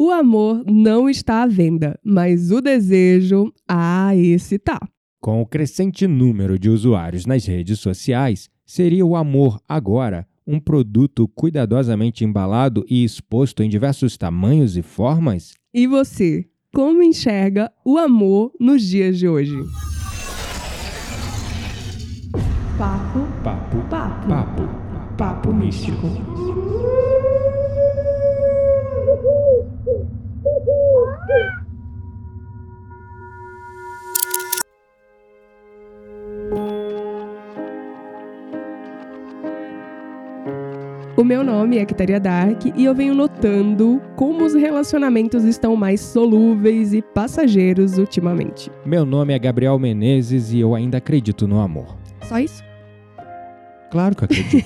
O amor não está à venda, mas o desejo, ah, esse tá. Com o crescente número de usuários nas redes sociais, seria o amor agora um produto cuidadosamente embalado e exposto em diversos tamanhos e formas? E você, como enxerga o amor nos dias de hoje? Papo, Papo, papo, papo, papo místico. O meu nome é Kitaria Dark e eu venho notando como os relacionamentos estão mais solúveis e passageiros ultimamente. Meu nome é Gabriel Menezes e eu ainda acredito no amor. Só isso? Claro que acredito.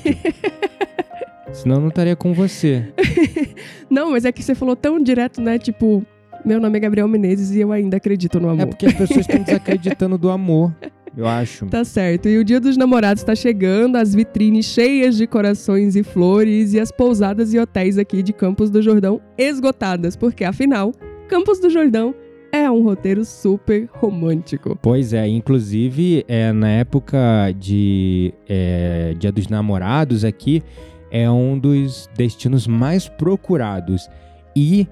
Senão eu não estaria com você. Não, mas é que você falou tão direto, né? Tipo, meu nome é Gabriel Menezes e eu ainda acredito no amor. É porque as pessoas estão desacreditando do amor, eu acho. Tá certo. E o Dia dos Namorados tá chegando, as vitrines cheias de corações e flores e as pousadas e hotéis aqui de Campos do Jordão esgotadas, porque afinal, Campos do Jordão é um roteiro super romântico. Pois é, inclusive é, na época de é, Dia dos Namorados aqui é um dos destinos mais procurados e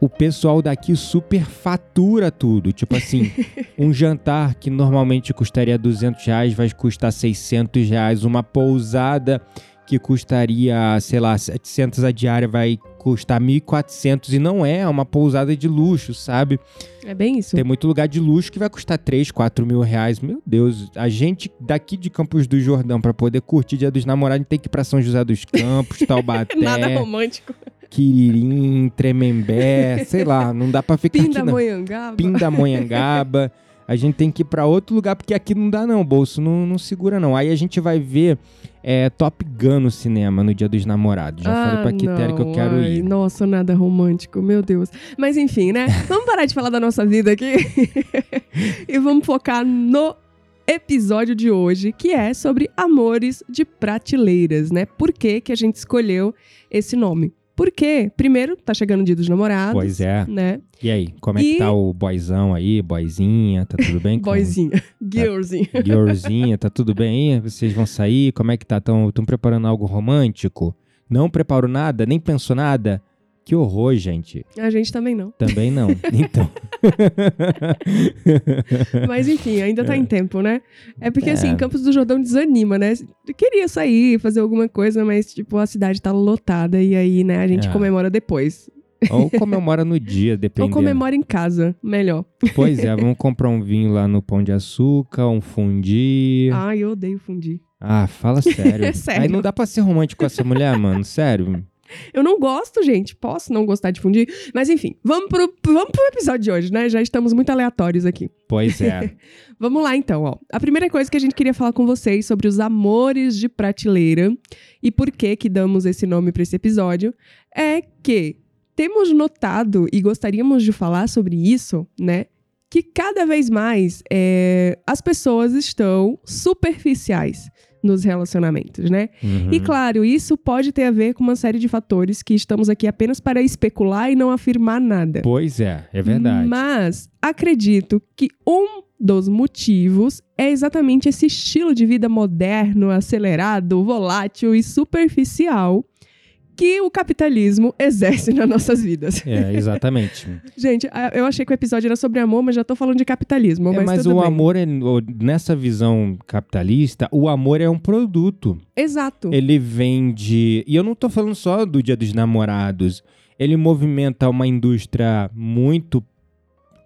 o pessoal daqui super fatura tudo. Tipo assim, um jantar que normalmente custaria 200 reais vai custar 600 reais. Uma pousada que custaria, sei lá, 700 a diária vai custar 1.400 e não é uma pousada de luxo, sabe? É bem isso. Tem muito lugar de luxo que vai custar 3, 4 mil reais. Meu Deus, a gente daqui de Campos do Jordão, pra poder curtir Dia dos Namorados, tem que ir pra São José dos Campos, Taubaté, Nada romântico. Quiririm, Tremembé, sei lá, não dá pra ficar aqui não. Pindamonhangaba. Pindamonhangaba. A gente tem que ir pra outro lugar, porque aqui não dá não, o bolso não, não segura não. Aí a gente vai ver é, Top Gun no cinema no Dia dos Namorados. Já falei pra Quitéria que eu Ah, quero Ai, ir. Nossa, nada romântico, meu Deus. Mas enfim, né? Vamos parar de falar da nossa vida aqui e vamos focar no episódio de hoje, que é sobre amores de prateleiras, né? Por que, que a gente escolheu esse nome? Porque, primeiro, tá chegando o Dia dos Namorados. Pois é. Né? E aí, como é que tá o boyzão aí, boyzinha? Tá tudo bem? Boyzinha, girlzinha. Girlzinha, tá tudo bem aí? Vocês vão sair? Como é que tá? Estão preparando algo romântico? Não preparou nada? Nem pensou nada? Que horror, gente. A gente também não. Também não. Então. Mas enfim, ainda tá em tempo, né? É porque É. assim, Campos do Jordão desanima, né? Eu queria sair, fazer alguma coisa, mas tipo, a cidade tá lotada e aí, né, a gente É. comemora depois. Ou comemora no dia, Ou dependendo. comemora em casa, melhor. Pois é, vamos comprar um vinho lá no Pão de Açúcar, um fundi. Ai, eu odeio fundir. Ah, fala sério. É sério. Aí não dá pra ser romântico com essa mulher, mano. Sério. Eu não gosto, gente. Posso não gostar de fundir. Mas enfim, vamos pro, vamos pro episódio de hoje, né? Já estamos muito aleatórios aqui. Pois é. Vamos lá então, ó. A primeira coisa que a gente queria falar com vocês sobre os amores de prateleira e por que que damos esse nome para esse episódio é que temos notado e gostaríamos de falar sobre isso, né? Que cada vez mais é, as pessoas estão superficiais nos relacionamentos, né? Uhum. E claro, isso pode ter a ver com uma série de fatores que estamos aqui apenas para especular e não afirmar nada. Pois é, é verdade. Mas acredito que um dos motivos é exatamente esse estilo de vida moderno, acelerado, volátil e superficial que o capitalismo exerce nas nossas vidas. É, exatamente. Gente, eu achei que o episódio era sobre amor, mas já tô falando de capitalismo. É, mas mas o bem. amor, é, nessa visão capitalista, o amor é um produto. Exato. Ele vende. E eu não tô falando só do Dia dos Namorados. Ele movimenta uma indústria muito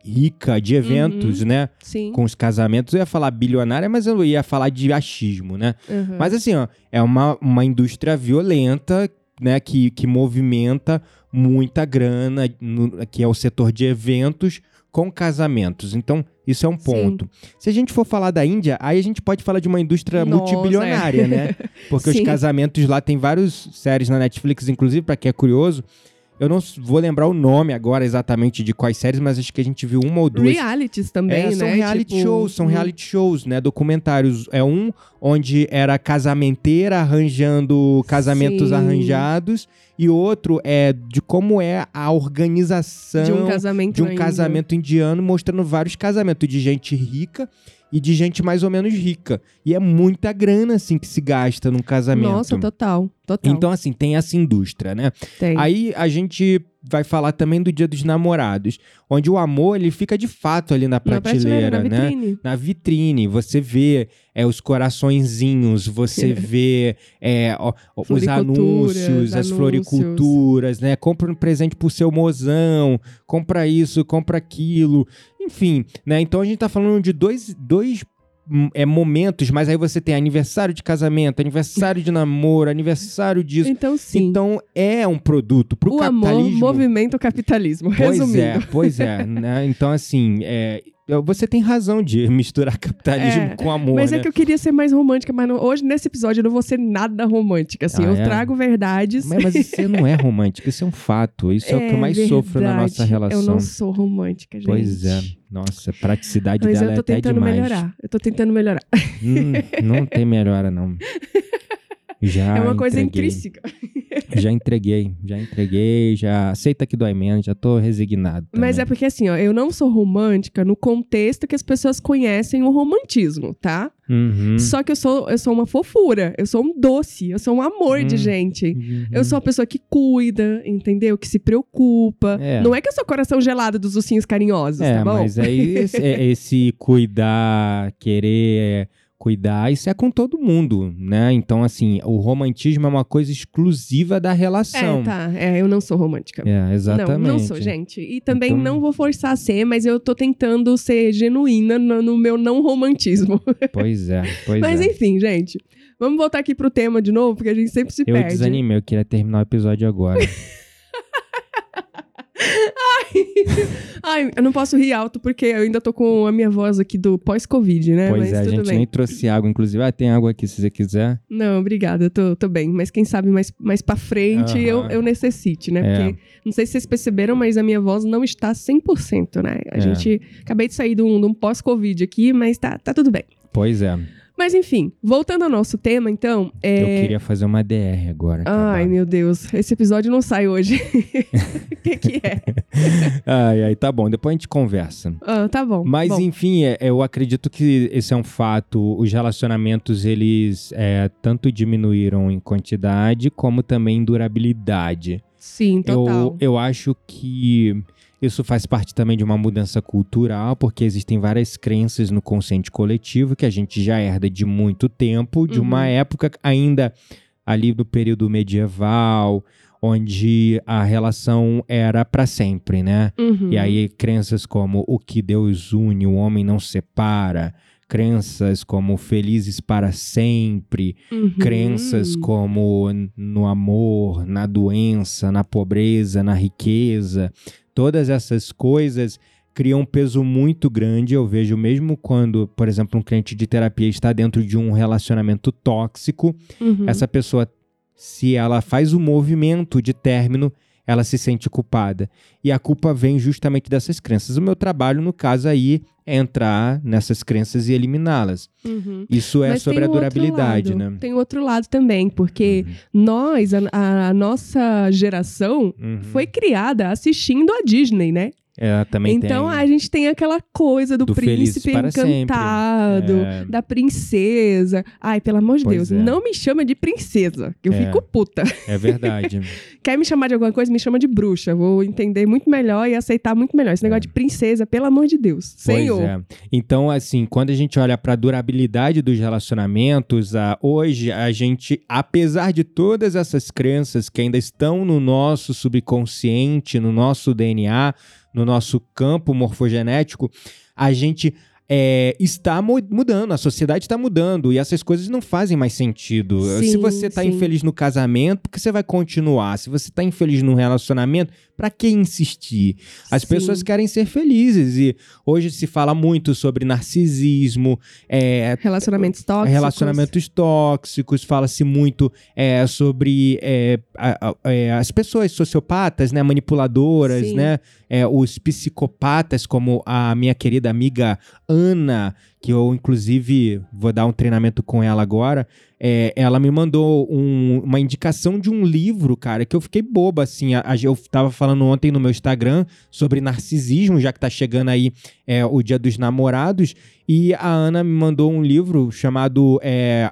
rica de eventos, Uhum. né? Sim. Com os casamentos. Eu ia falar bilionária, mas eu ia falar de achismo, né? Uhum. Mas assim, ó, é uma, uma indústria violenta, né? Que, que movimenta muita grana, no- que é o setor de eventos com casamentos. Então, isso é um Sim. ponto. Se a gente for falar da Índia, aí a gente pode falar de uma indústria Nossa, multibilionária, é. né? Porque os Sim. casamentos lá tem várias séries na Netflix, inclusive, pra quem é curioso. Eu não vou lembrar o nome agora exatamente de quais séries, mas acho que a gente viu uma ou duas. Realities também, É, né? são reality Tipo, shows, são hum, reality shows, né? Documentários. É um onde era casamenteira arranjando casamentos Sim. arranjados e outro é de como é a organização De um casamento de um ainda. casamento indiano, mostrando vários casamentos de gente rica e de gente mais ou menos rica. E é muita grana, assim, que se gasta num casamento. Nossa, total. Total. Então, assim, tem essa indústria, né? tem. Aí a gente vai falar também do Dia dos Namorados, onde o amor ele fica de fato ali na na prateleira, na né? vitrine. Na vitrine, você vê é, os coraçõezinhos, você vê é, ó, os anúncios, as anúncios. floriculturas, né? Compra um presente pro seu mozão, compra isso, compra aquilo, enfim, né? Então a gente tá falando de dois, dois hum, é, momentos, mas aí você tem aniversário de casamento, aniversário de namoro, aniversário disso. Então, sim. Então é um produto pro o amor capitalismo. movimenta o capitalismo. Pois Resumindo. é, pois é. né? Então, assim, é, você tem razão de misturar capitalismo É, com amor, Mas né? é que eu queria ser mais romântica, mas não- hoje, nesse episódio, eu não vou ser nada romântica. Assim, Ah, eu é? trago verdades. Mas, mas você não é romântico, isso é um fato. Isso é, o que eu mais sofro na verdade. nossa relação. Eu não sou romântica, gente. Pois é. Nossa, praticidade Mas dela eu é tô até tentando demais. melhorar. Eu tô tentando melhorar. Hum, não tem melhora, não. Já é uma coisa entreguei. intrínseca. Já entreguei, já entreguei, já aceita que dói menos, já tô resignado. Mas é também. porque assim, ó, eu não sou romântica no contexto que as pessoas conhecem o romantismo, tá? Uhum, Só que eu sou, eu sou uma fofura, eu sou um doce, eu sou um amor de Hum. gente. uhum. Eu sou uma pessoa que cuida, entendeu? Que se preocupa. É. Não é que eu sou coração gelado dos ursinhos carinhosos, É, tá bom? mas aí esse, é- esse cuidar, querer cuidar, isso é com todo mundo, né? Então, assim, o romantismo é uma coisa exclusiva da relação. É, tá. É, eu não sou romântica. É, exatamente. Não, não sou, gente. E também Então- não vou forçar a ser, mas eu tô tentando ser genuína no, no meu não romantismo. Pois é, pois mas é. enfim, gente. Vamos voltar aqui pro tema de novo, porque a gente sempre se Eu perde. desanimei, eu queria terminar o episódio agora. Ai, eu não posso rir alto porque eu ainda tô com a minha voz aqui do pós-Covid, né? pois mas é, a gente bem. nem trouxe água, inclusive. Ah, tem água aqui se você quiser. Não, obrigada, eu tô, tô bem. Mas quem sabe mais, mais pra frente eu, eu necessite, né? É. Porque não sei se vocês perceberam, mas a minha voz não está 100%, né? A É. gente acabei de sair de um, um pós-Covid aqui, mas tá, tá tudo bem. Pois é. Mas enfim, voltando ao nosso tema, então. É... Eu queria fazer uma DR agora. Ai, meu Deus, esse episódio não sai hoje. O que, que é? Ai, ai, tá bom, depois a gente conversa. Ah, tá bom. Mas bom. enfim, é- eu acredito que esse é um fato. Os relacionamentos eles é, tanto diminuíram em quantidade como também em durabilidade. Sim, total. Eu, eu acho que isso faz parte também de uma mudança cultural, porque existem várias crenças no consciente coletivo que a gente já herda de muito tempo, de uma Uhum. época ainda ali do período medieval, onde a relação era para sempre, né? Uhum. E aí, crenças como o que Deus une, o homem não separa, crenças como felizes para sempre, Uhum. crenças como no amor, na doença, na pobreza, na riqueza, todas essas coisas criam um peso muito grande. Eu vejo mesmo quando, por exemplo, um cliente de terapia está dentro de um relacionamento tóxico, Uhum. essa pessoa, se ela faz o movimento de término, ela se sente culpada. E a culpa vem justamente dessas crenças. O meu trabalho, no caso aí, é entrar nessas crenças e eliminá-las. Uhum. Isso é Mas sobre a durabilidade, lado. né? Tem outro lado também, porque Uhum. nós, a, a- a nossa geração, Uhum. foi criada assistindo a Disney, né? É, também então tem. a gente tem aquela coisa do, Do príncipe encantado, É. da princesa. Ai, pelo amor de Pois Deus, é. não me chama de princesa, que eu É. fico puta. É verdade. Quer me chamar de alguma coisa, me chama de bruxa. Vou entender muito melhor e aceitar muito melhor. Esse negócio de princesa, pelo amor de Deus. Senhor. É. Pois é. Então, assim, quando a gente olha para a durabilidade dos relacionamentos, ah, hoje a gente, apesar de todas essas crenças que ainda estão no nosso subconsciente, no nosso DNA, no nosso campo morfogenético, a gente é, está mu- mudando, a sociedade está mudando e essas coisas não fazem mais sentido. Se Sim, você está infeliz no casamento, por que você vai continuar? Se você está infeliz no relacionamento, para que insistir? As Sim. pessoas querem ser felizes e hoje se fala muito sobre narcisismo, é, Relacionamentos tóxicos. relacionamentos tóxicos, fala-se muito é, sobre é, a- a- é, as pessoas sociopatas, né, manipuladoras, Sim. né, é, os psicopatas, como a minha querida amiga Ana, que eu inclusive vou dar um treinamento com ela agora. é, ela me mandou um- uma indicação de um livro, cara, que eu fiquei boba, assim. A- a- eu tava falando ontem no meu Instagram sobre narcisismo, já que tá chegando aí é, o Dia dos Namorados, e a Ana me mandou um livro chamado é,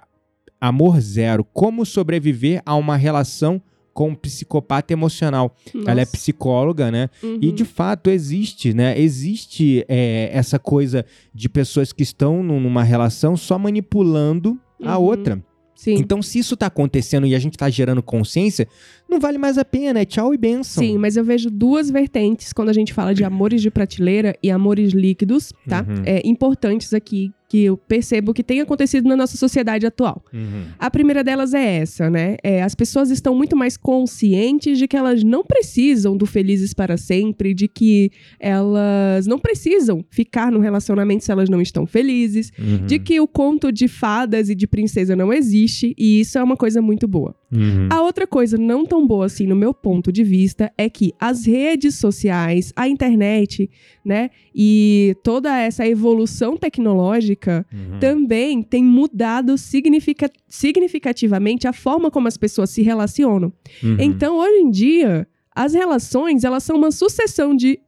Amor Zero: Como Sobreviver a uma Relação com Psicopata Emocional. Ela é Nossa. psicóloga, né? Uhum. E de fato existe, né? Existe é, essa coisa de pessoas que estão num- numa relação só manipulando a Uhum. outra. Sim. Então, se isso tá acontecendo e a gente tá gerando consciência, não vale mais a pena, é tchau e benção. Sim, mas eu vejo duas vertentes quando a gente fala de amores de prateleira e amores líquidos, tá? Uhum. É, importantes aqui que eu percebo que tem acontecido na nossa sociedade atual. Uhum. A primeira delas é essa, né? É, as pessoas estão muito mais conscientes de que elas não precisam do felizes para sempre, de que elas não precisam ficar no relacionamento se elas não estão felizes, Uhum. de que o conto de fadas e de princesa não existe, e isso é uma coisa muito boa. Uhum. A outra coisa não tão boa assim, no meu ponto de vista, é que as redes sociais, a internet, né, e toda essa evolução tecnológica Uhum. também tem mudado significa- significativamente a forma como as pessoas se relacionam. Uhum. Então, hoje em dia, as relações, elas são uma sucessão de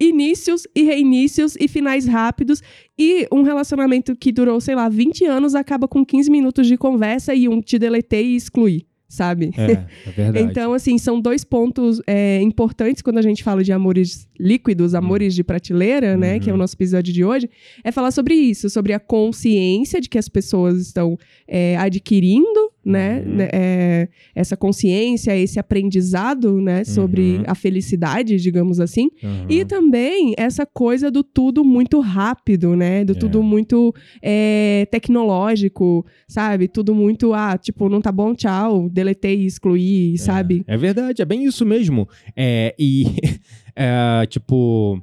inícios e reinícios e finais rápidos e um relacionamento que durou, sei lá, 20 anos acaba com 15 minutos de conversa e um te deletei e excluí, sabe? É, é verdade. Então, assim, são dois pontos é, importantes quando a gente fala de amores líquidos, amores de prateleira, né? Uhum. Que é o nosso episódio de hoje. É falar sobre isso, sobre a consciência de que as pessoas estão é, adquirindo, né? Uhum. né, é, essa consciência, esse aprendizado, né? Sobre Uhum. a felicidade, digamos assim. Uhum. E também essa coisa do tudo muito rápido, né? Do É. tudo muito é, tecnológico, sabe? Tudo muito, ah, tipo, não tá bom, tchau, deletei excluí, sabe? É verdade, é bem isso mesmo. É, e, é, tipo,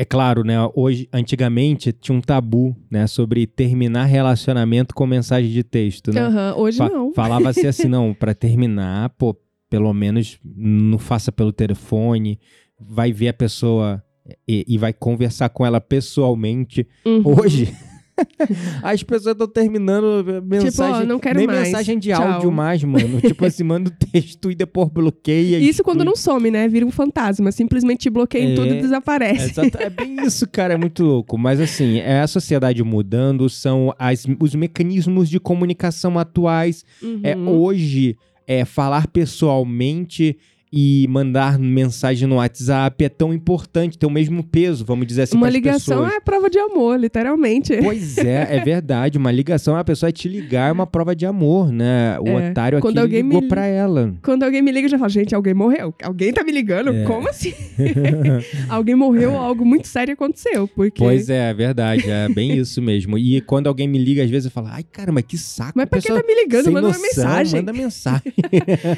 é claro, né? Hoje, antigamente, tinha um tabu, né? Sobre terminar relacionamento com mensagem de texto, né? Aham, hoje Fa- não. Falava-se assim, não, pra terminar, pô, pelo menos não faça pelo telefone, vai ver a pessoa e, e vai conversar com ela pessoalmente. Uhum. Hoje, as pessoas estão terminando mensagem, ó, não quero nem mais. mensagem de Tchau. áudio mais, mano. tipo assim, manda o texto e depois bloqueia. Isso quando exclui. não some, né? Vira um fantasma. Simplesmente te bloqueia em É, tudo e É, desaparece. exato- é bem isso, cara, é muito louco. Mas assim, é a sociedade mudando, são as- os mecanismos de comunicação atuais. É Uhum. hoje é falar pessoalmente e mandar mensagem no WhatsApp é tão importante, tem o mesmo peso, vamos dizer assim, Uma ligação pessoas. é prova de amor, literalmente. Pois é, é verdade. Uma ligação, a pessoa te ligar é uma prova de amor, né? O É, otário aqui quando alguém ligou me- pra ela. Quando alguém me liga, eu já falo, gente, alguém morreu. Alguém tá me ligando? É. Como assim? alguém morreu, algo muito sério aconteceu. Porque... Pois é, é verdade, é bem isso mesmo. E quando alguém me liga, às vezes eu falo, ai, caramba, que saco. Mas pra que pessoa tá me ligando? Manda uma noção, mensagem. Manda mensagem.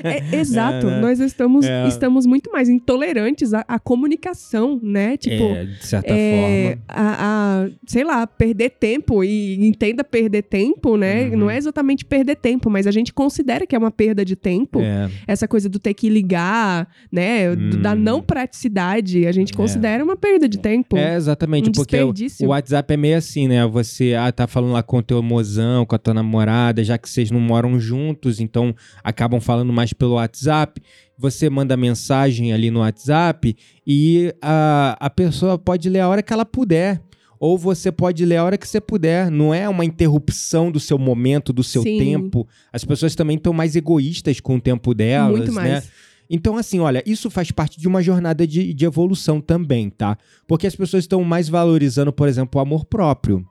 É, exato. É, né? Nós estamos, É. estamos muito mais intolerantes à, à comunicação, né? Tipo, é, de certa é, forma. a, a, sei lá, perder tempo e entenda perder tempo, né? Uhum. Não é exatamente perder tempo, mas a gente considera que é uma perda de tempo. É, Essa coisa do ter que ligar, né? do- Da Hum. não praticidade, a gente É. considera uma perda de tempo. é, exatamente, um porque o, o WhatsApp é meio assim, né? Você ah, tá falando lá com o teu mozão, com a tua namorada, já que vocês não moram juntos, então acabam falando mais pelo WhatsApp. Você manda mensagem ali no WhatsApp e a, a pessoa pode ler a hora que ela puder. Ou você pode ler a hora que você puder. Não é uma interrupção do seu momento, do seu Sim. tempo. As pessoas também estão mais egoístas com o tempo delas, Muito mais. né? Então, assim, olha, isso faz parte de uma jornada de, de evolução também, tá? Porque as pessoas estão mais valorizando, por exemplo, o amor próprio.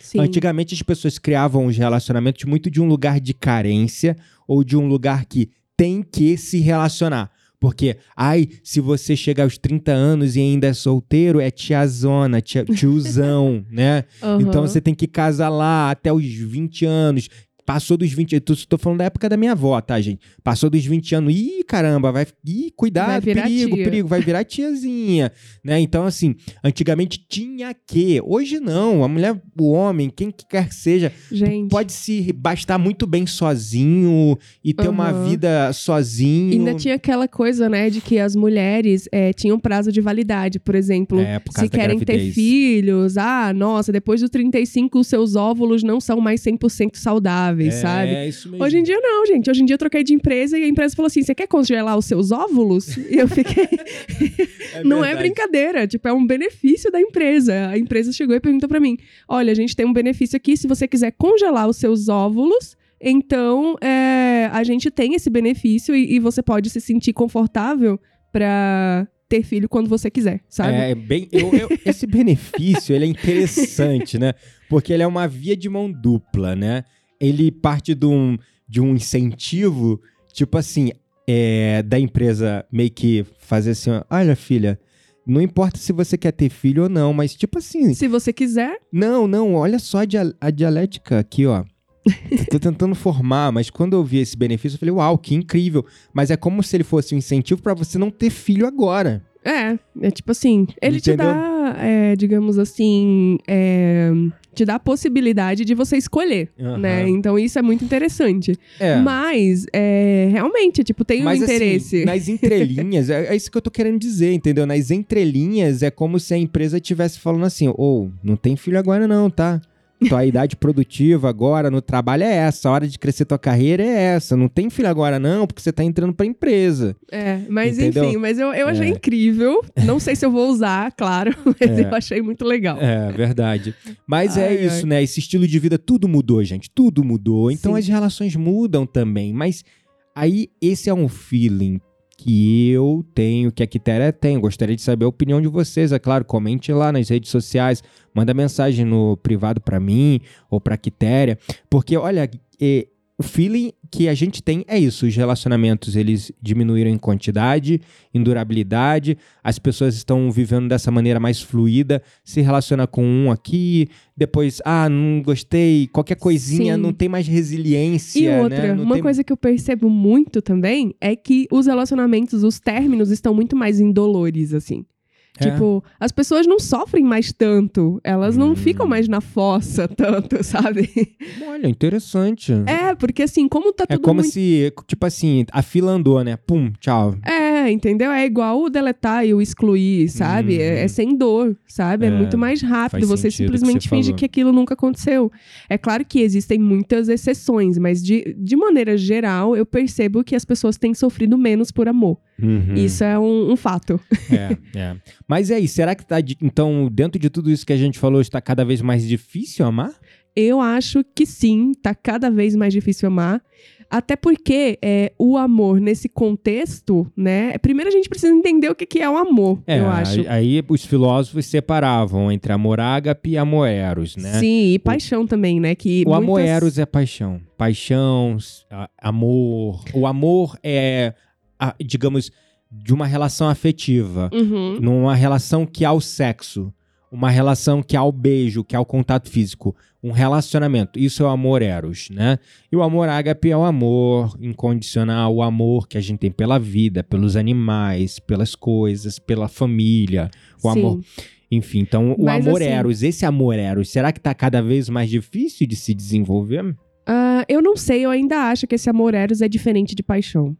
Sim. Antigamente as pessoas criavam os relacionamentos muito de um lugar de carência ou de um lugar que tem que se relacionar. Porque, ai, se você chegar aos 30 anos e ainda é solteiro, é tiazona, tia, tiozão, né? Aham. Então você tem que casar lá até os 20 anos. Passou dos 20, eu tô, falando da época da minha avó, tá, gente? Passou dos 20 anos, ih, caramba, vai, ih, cuidado, Vai perigo, tia. perigo, vai virar tiazinha, né? Então, assim, antigamente tinha que, hoje não, a mulher, o homem, quem que quer que seja, Gente, pode se bastar muito bem sozinho e ter uma Aham. vida sozinho. ainda tinha aquela coisa, né, de que as mulheres eh, tinham prazo de validade, por exemplo. É, por se querem ter gravidez. filhos, ah, nossa, depois dos 35 os seus óvulos não são mais 100% saudáveis, é, sabe? É, isso mesmo. Hoje em dia não, gente. Hoje em dia eu troquei de empresa e a empresa falou assim: você quer congelar os seus óvulos? E eu fiquei. É não é brincadeira. Tipo, é um benefício da empresa. A empresa chegou e perguntou pra mim: olha, a gente tem um benefício aqui. Se você quiser congelar os seus óvulos, então é, a gente tem esse benefício e, e você pode se sentir confortável pra ter filho quando você quiser, sabe? É bem, eu- eu- esse benefício ele é interessante, né? Porque ele é uma via de mão dupla, né? Ele parte de um, de um incentivo, tipo assim, é, da empresa meio que fazer assim, olha filha, não importa se você quer ter filho ou não, mas tipo assim, Se você quiser, não, não, olha só a, dia- a dialética aqui, ó. Tô tentando formar, mas quando eu vi esse benefício, eu falei, uau, que incrível. Mas é como se ele fosse um incentivo pra você não ter filho agora. É, é tipo assim, ele te Entendeu? dá, é, digamos assim, é, te dá a possibilidade de você escolher, né? Então isso é muito interessante. É. Mas, é, realmente, tipo, tem um Mas interesse. assim, nas entrelinhas, é, é isso que eu tô querendo dizer, entendeu? Nas entrelinhas é como se a empresa estivesse falando assim, ou não tem filho agora não, tá? Tua idade produtiva agora no trabalho é essa, a hora de crescer tua carreira é essa. Não tem filho agora não, porque você tá entrando pra empresa. É, mas Entendeu? enfim, mas eu, eu achei É. incrível. Não sei se eu vou usar, claro, mas É. eu achei muito legal. É, verdade. Mas é Ai, isso, ai. né? Esse estilo de vida, tudo mudou, gente. Tudo mudou. Então Sim. as relações mudam também. Mas aí esse é um feeling que eu tenho, que a Quitéria tem. Gostaria de saber a opinião de vocês, é claro. Comente lá nas redes sociais, manda mensagem no privado pra mim ou pra Quitéria. Porque, olha, o feeling que a gente tem é isso. Os relacionamentos, eles diminuíram em quantidade, em durabilidade. As pessoas estão vivendo dessa maneira mais fluida. Se relaciona com um aqui, depois, ah, não gostei. Qualquer coisinha, Sim. não tem mais resiliência, E né? outra, Não uma tem- coisa que eu percebo muito também é que os relacionamentos, os términos, estão muito mais indolores, assim. É. Tipo, as pessoas não sofrem mais tanto. Elas não Hum. ficam mais na fossa tanto, sabe? Olha, interessante. É, porque assim, como tá É tudo como muito... se, tipo assim, a fila andou, né? Pum, tchau. É, entendeu? É igual o deletar e o excluir, sabe? É, Uhum. é sem dor, sabe? É, É, muito mais rápido. Você que simplesmente você finge falou. que aquilo nunca aconteceu. É claro que existem muitas exceções, mas de, de maneira geral, eu percebo que as pessoas têm sofrido menos por amor. Uhum. Isso é um, um fato. É, é. Mas e aí, será que tá. Então, dentro de tudo isso que a gente falou, está cada vez mais difícil amar? Eu acho que sim, tá cada vez mais difícil amar. Até porque é, o amor nesse contexto, né? Primeiro a gente precisa entender o que, que é o amor, É, eu acho. aí os filósofos separavam entre amor ágape e amor eros, né? Sim, e paixão também, né? Que O amor muitas- eros é paixão. Paixão, amor. O amor é, digamos, de uma relação afetiva. Uhum. Numa relação que há o sexo. Uma relação que há o beijo, que há o contato físico. Um relacionamento. Isso é o amor eros, né? E o amor ágape é o amor incondicional, o amor que a gente tem pela vida, pelos animais, pelas coisas, pela família. O Sim. amor. Enfim, então o Mas, amor assim- eros, esse amor eros, será que tá cada vez mais difícil de se desenvolver? Ah, eu não sei, eu ainda acho que esse amor eros é diferente de paixão.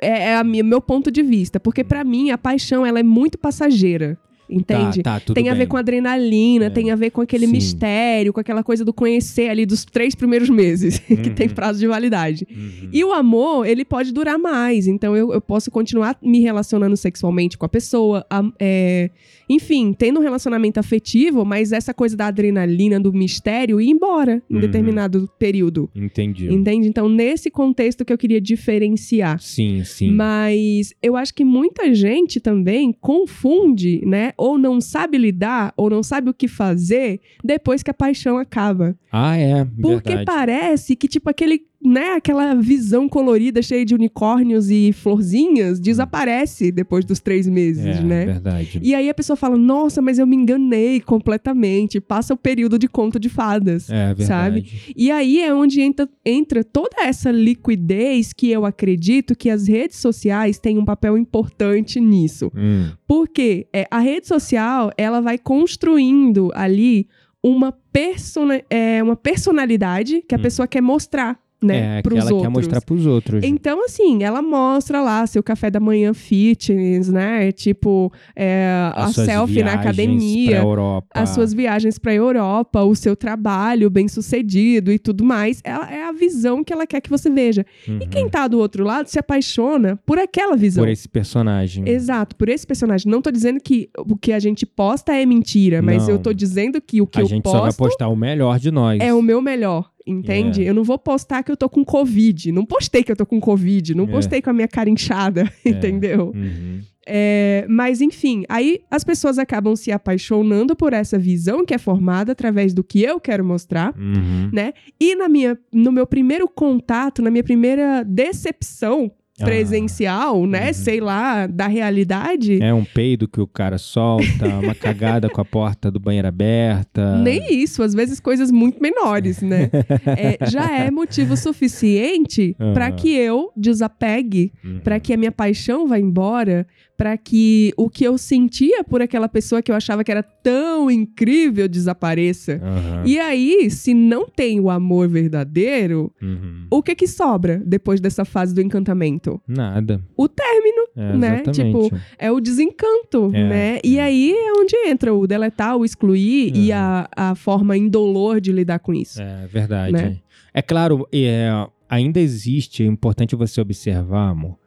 É, é a minha- meu ponto de vista, porque pra mim a paixão ela é muito passageira, entende? Tá, tá, tem a bem. ver com adrenalina, É. tem a ver com aquele Sim. mistério, com aquela coisa do conhecer ali dos três primeiros meses, que Uhum. tem prazo de validade. Uhum. E o amor, ele pode durar mais. Então, eu, eu posso continuar me relacionando sexualmente com a pessoa. a- é, enfim, tendo um relacionamento afetivo, mas essa coisa da adrenalina, do mistério, ir embora em Uhum. determinado período. Entendi. Entende? Então, nesse contexto que eu queria diferenciar. Sim, sim. Mas eu acho que muita gente também confunde, né? Ou não sabe lidar, ou não sabe o que fazer depois que a paixão acaba. Ah, é, Porque verdade. parece que, tipo, aquele né, aquela visão colorida, cheia de unicórnios e florzinhas, desaparece depois dos três meses, é, né? verdade. E aí a pessoa fala, nossa, mas eu me enganei completamente. Passa o período de conto de fadas. É verdade. Sabe? E aí é onde entra, entra toda essa liquidez que eu acredito que as redes sociais têm um papel importante nisso. Hum, Porque é, a rede social, ela vai construindo ali uma, persona, é, uma personalidade que a Hum. pessoa quer mostrar, né, é, que pros ela outros. quer mostrar pros outros. Então, assim, ela mostra lá seu café da manhã fitness, né? Tipo, é, a As selfie na academia, Pra Europa. as suas viagens pra Europa, o seu trabalho bem sucedido e tudo mais. Ela, é a visão que ela quer que você veja. E Uhum. quem tá do outro lado se apaixona por aquela visão. Por esse personagem. Exato, por esse personagem. Não tô dizendo que o que a gente posta é mentira, mas Não. eu tô dizendo que o que a eu gente só vai posto postar o melhor de nós. é o meu melhor, entende? É. Eu não vou postar que eu tô com Covid. Não postei que eu tô com Covid. Não É. postei com a minha cara inchada, entendeu? Uhum. É, mas, enfim, aí as pessoas acabam se apaixonando por essa visão que é formada através do que eu quero mostrar. Uhum. Né? E na minha, no meu primeiro contato, na minha primeira decepção Ah. presencial, né? Uhum. Sei lá, da realidade. É um peido que o cara solta, uma cagada com a porta do banheiro aberta. Nem isso, às vezes coisas muito menores, né? É, já é motivo suficiente Aham. para que eu desapegue, Uhum. para que a minha paixão vá embora, para que o que eu sentia por aquela pessoa que eu achava que era tão incrível desapareça. Aham. E aí, se não tem o amor verdadeiro, Uhum. o que que sobra depois dessa fase do encantamento? Nada. O término É, Né? Exatamente. é o desencanto, É, né? E é. aí é onde entra o deletar, o excluir e É. a, a forma indolor de lidar com isso. É verdade. Né? É claro, é, ainda existe, é importante você observar, amor,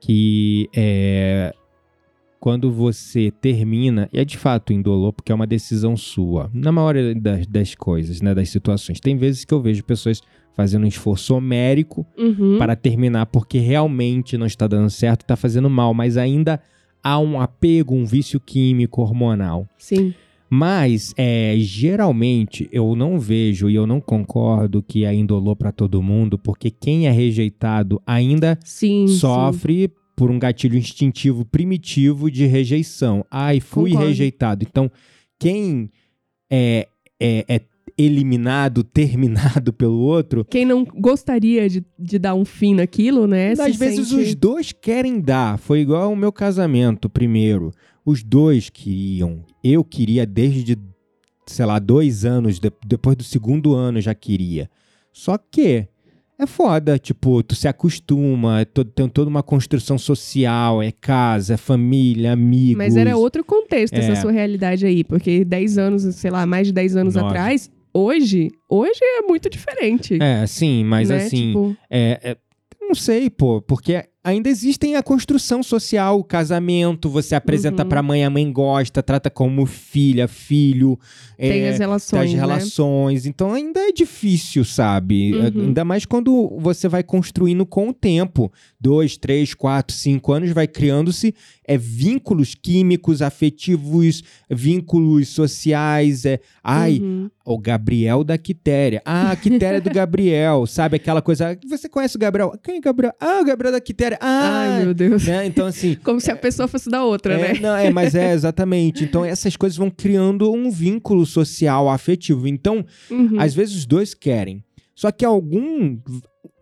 que é, quando você termina, e é de fato indolor, porque é uma decisão sua, na maioria das, das coisas, né, das situações. Tem vezes que eu vejo pessoas fazendo um esforço homérico Uhum. para terminar porque realmente não está dando certo, está fazendo mal, mas ainda há um apego, um vício químico, hormonal. Sim. Mas, é, geralmente, eu não vejo e eu não concordo que é indolor para todo mundo, porque quem é rejeitado ainda Sim. sim. Por um gatilho instintivo primitivo de rejeição. Ai, fui Concordo. rejeitado. Então, quem é, é, é eliminado, terminado pelo outro, Quem não gostaria de, de dar um fim naquilo, né? às se vezes sente- os dois querem dar. Foi igual ao meu casamento primeiro. Os dois queriam. Eu queria desde, sei lá, dois anos. de- depois do segundo ano já queria. Só que é foda. Tipo, tu se acostuma. é tem toda uma construção social. É casa, é família, amigos. Mas era outro contexto É. essa sua realidade aí, porque 10 anos, sei lá, mais de 10 anos Nove. atrás, hoje, hoje é muito diferente. É, sim, mas né? assim. Tipo, É, é- não sei, pô, porque ainda existem a construção social, o casamento, você apresenta Uhum. pra mãe, a mãe gosta, trata como filha, filho, tem é, as tem relações, as né? relações, então ainda é difícil, sabe? Uhum. Ainda mais quando você vai construindo com o tempo, dois, três, quatro, cinco anos, vai criando-se é, vínculos químicos, afetivos, vínculos sociais, é, ai, Uhum. o Gabriel da Quitéria. Ah, a Quitéria do Gabriel, sabe? Aquela coisa. Você conhece o Gabriel? Quem é o Gabriel? Ah, o Gabriel da Quitéria. Ah, Ai, meu Deus. né? Então, assim. Como se a pessoa fosse da outra, É, né? não, é, mas é exatamente. Então, essas coisas vão criando um vínculo social, afetivo. Então, Uhum. às vezes os dois querem. Só que algum.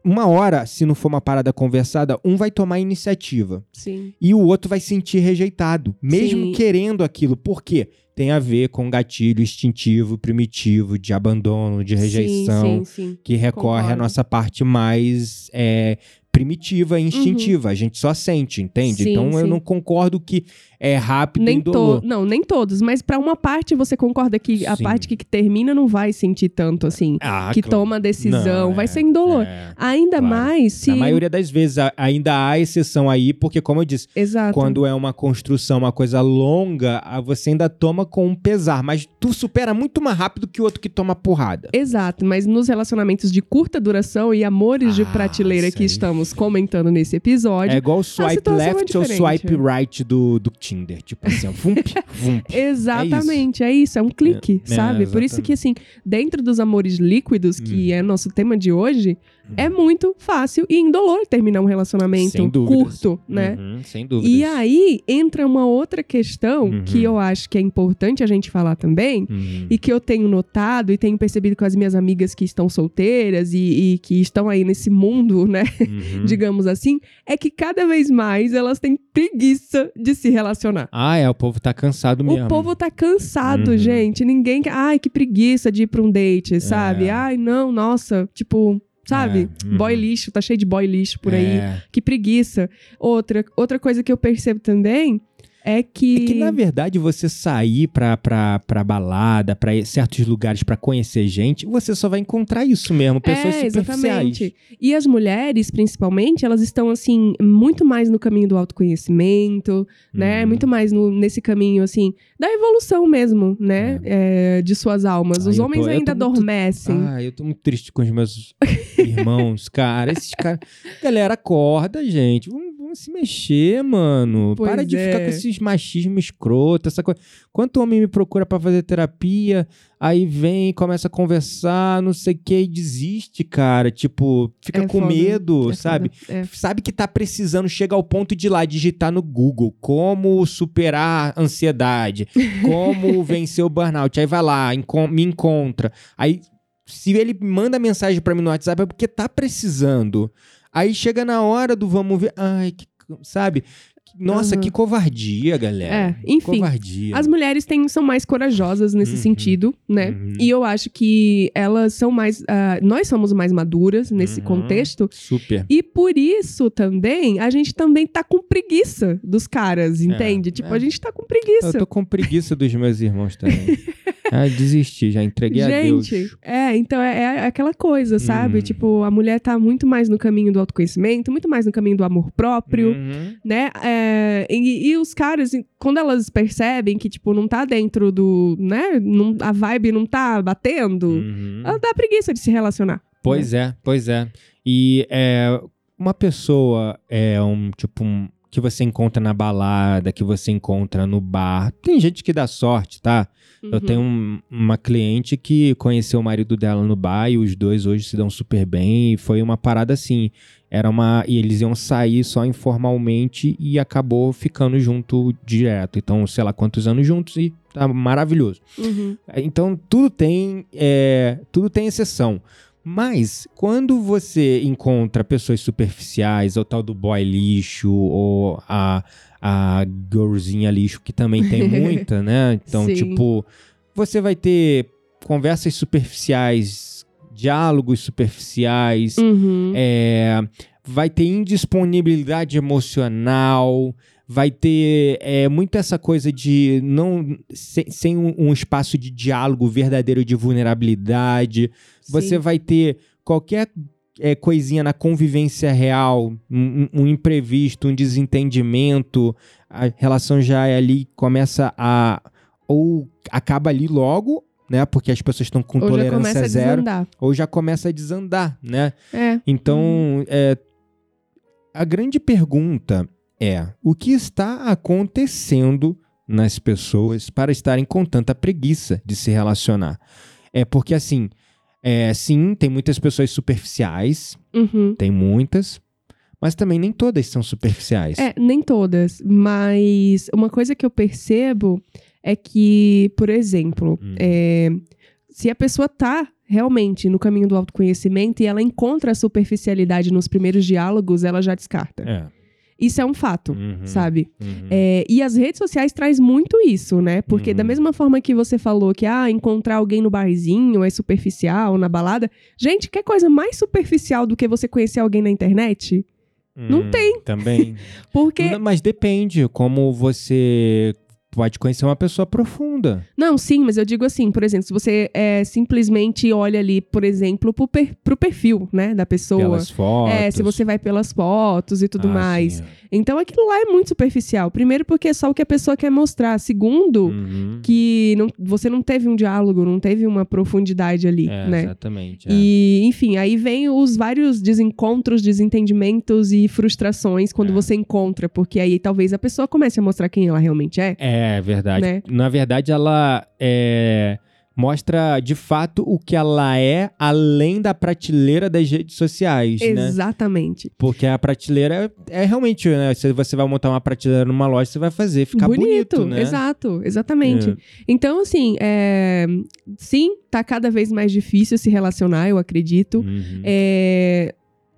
Uma hora, se não for uma parada conversada, um vai tomar a iniciativa Sim. e o outro vai sentir rejeitado, mesmo Sim. querendo aquilo. Por quê? Tem a ver com gatilho instintivo, primitivo, de abandono, de rejeição, Sim, sim, sim. que recorre à Concordo. nossa parte mais é, primitiva e instintiva. A gente só sente, entende? Uhum. Sim, então eu sim. não concordo que é rápido e Nem indolor. to não, nem todos, mas pra uma parte você concorda que a Sim. parte que, termina não vai sentir tanto assim, Ah, que claro. toma a decisão, Não, vai é, ser indolor. é. Ainda claro. mais se Na maioria das vezes a- ainda há exceção aí, porque como eu disse, Exato. quando é uma construção, uma coisa longa, você ainda toma com um pesar, mas tu supera muito mais rápido que o outro que toma porrada. Exato, mas nos relacionamentos de curta duração e amores de Ah, prateleira isso que aí estamos estamos comentando nesse episódio. É igual o swipe situação é left ou swipe right do, do Tinder. Tipo assim, ó, vump, vump. Exatamente, é isso, é, um clique, É, sabe? é, Por isso que, assim, dentro dos amores líquidos, que é nosso tema de hoje, é muito fácil e indolor terminar um relacionamento curto, né? Uhum, sem dúvidas. E aí entra uma outra questão Uhum. que eu acho que é importante a gente falar também, Uhum. e que eu tenho notado e tenho percebido com as minhas amigas que estão solteiras e, e que estão aí nesse mundo, né? Uhum. Digamos assim, é que cada vez mais elas têm preguiça de se relacionar. Ah, é, o povo tá cansado mesmo. O povo tá cansado, Uhum. gente. Ninguém. Ai, que preguiça de ir pra um date, sabe? É. Ai, não, nossa, tipo. Sabe? É, uhum. Boy lixo, tá cheio de boy lixo por aí. É. Que preguiça. Outra, outra coisa que eu percebo também é que. É que, na verdade, você sair pra, pra, pra balada, pra certos lugares pra conhecer gente, você só vai encontrar isso mesmo, pessoas é, superficiais. exatamente. E as mulheres, principalmente, elas estão, assim, muito mais no caminho do autoconhecimento, né? Uhum. Muito mais no- nesse caminho, assim, da evolução mesmo, né? É, de suas almas. Os homens tô ainda muito- adormecem. Ah, eu tô muito triste com os meus irmãos, cara. Esses caras. Galera, acorda, gente. Vamos, vamos se mexer, mano. Pois Para de ficar é. com esses machismo escroto, essa coisa. Quanto homem me procura pra fazer terapia, aí vem, começa a conversar, não sei o que, e desiste, cara. Tipo, fica É com foda, medo, É sabe? É. Sabe que tá precisando, chega ao ponto de ir lá digitar no Google como superar ansiedade, como vencer o burnout. Aí vai lá, me encontra. Aí, se ele manda mensagem pra mim no WhatsApp, é porque tá precisando. Aí chega na hora do vamos ver. Ai, que, sabe? Nossa, Uhum. que covardia, galera. É, enfim, Covardia. As mulheres têm, são mais corajosas nesse Uhum. sentido, né? Uhum. E eu acho que elas são mais. ah, nós somos mais maduras nesse Uhum. contexto. Super. E por isso também, a gente também tá com preguiça dos caras, entende? tipo, é. a gente tá com preguiça. Eu tô com preguiça dos meus irmãos também. ah, desisti, já entreguei a Deus. Gente, é, então é, é aquela coisa, sabe? Uhum. Tipo, a mulher tá muito mais no caminho do autoconhecimento, muito mais no caminho do amor próprio, Uhum. né? É, e, e os caras, quando elas percebem que, tipo, não tá dentro do, né? Não, a vibe não tá batendo, Uhum. ela dá preguiça de se relacionar. Pois é, pois é. E é, uma pessoa é um tipo um, que você encontra na balada, que você encontra no bar. Tem gente que dá sorte, tá? Eu Uhum. tenho um- uma cliente que conheceu o marido dela no bar e os dois hoje se dão super bem. E foi uma parada assim. Era uma. E eles iam sair só informalmente e acabou ficando junto direto. Então, sei lá quantos anos juntos e tá maravilhoso. Uhum. Então tudo tem, é, tudo tem exceção. Mas quando você encontra pessoas superficiais, ou tal do boy lixo, ou a, a girlzinha lixo, que também tem muita, né? Então, Sim. tipo, você vai ter conversas superficiais, diálogos superficiais, Uhum. é, vai ter indisponibilidade emocional, vai ter é, muito essa coisa de não sem, sem um, um espaço de diálogo verdadeiro de vulnerabilidade. Você Sim. vai ter qualquer é, coisinha na convivência real, um, um- imprevisto, um desentendimento, a relação já é ali começa a ou acaba ali logo, né? Porque as pessoas estão com Ou tolerância zero desandar. ou já começa a desandar, né? É. Então, é, a grande pergunta é: o que está acontecendo nas pessoas para estarem com tanta preguiça de se relacionar? É porque, assim, é, sim, tem muitas pessoas superficiais, Uhum. tem muitas, mas também nem todas são superficiais. É, nem todas, mas uma coisa que eu percebo é que, por exemplo, Hum. é, se a pessoa tá realmente no caminho do autoconhecimento e ela encontra a superficialidade nos primeiros diálogos, ela já descarta. É. Isso é um fato, Uhum, sabe? uhum. É, e as redes sociais traz muito isso, né? Porque Uhum. da mesma forma que você falou que ah, encontrar alguém no barzinho é superficial, na balada. Gente, quer coisa mais superficial do que você conhecer alguém na internet? não Hum, tem. Também. Porque Não, Mas depende como você pode conhecer uma pessoa profunda. Não, sim, mas eu digo assim, por exemplo, se você é, simplesmente olha ali, por exemplo, pro, per, pro perfil, né, da pessoa. Pelas fotos. É, se você vai pelas fotos e tudo Ah, mais. sim. Então aquilo lá é muito superficial. Primeiro, porque é só o que a pessoa quer mostrar. Segundo, Uhum. que não- você não teve um diálogo, não teve uma profundidade ali, É, né? exatamente. é. E, enfim, aí vem os vários desencontros, desentendimentos e frustrações quando É. você encontra, porque aí talvez a pessoa comece a mostrar quem ela realmente é. É verdade. Né? Na verdade, ela é, mostra de fato o que ela é além da prateleira das redes sociais, né? Exatamente. Porque a prateleira é, é realmente, né? Se você vai montar uma prateleira numa loja, você vai fazer ficar bonito, né? exato, exatamente. É. Então, assim, é, sim, tá cada vez mais difícil se relacionar, eu acredito. Uhum. É,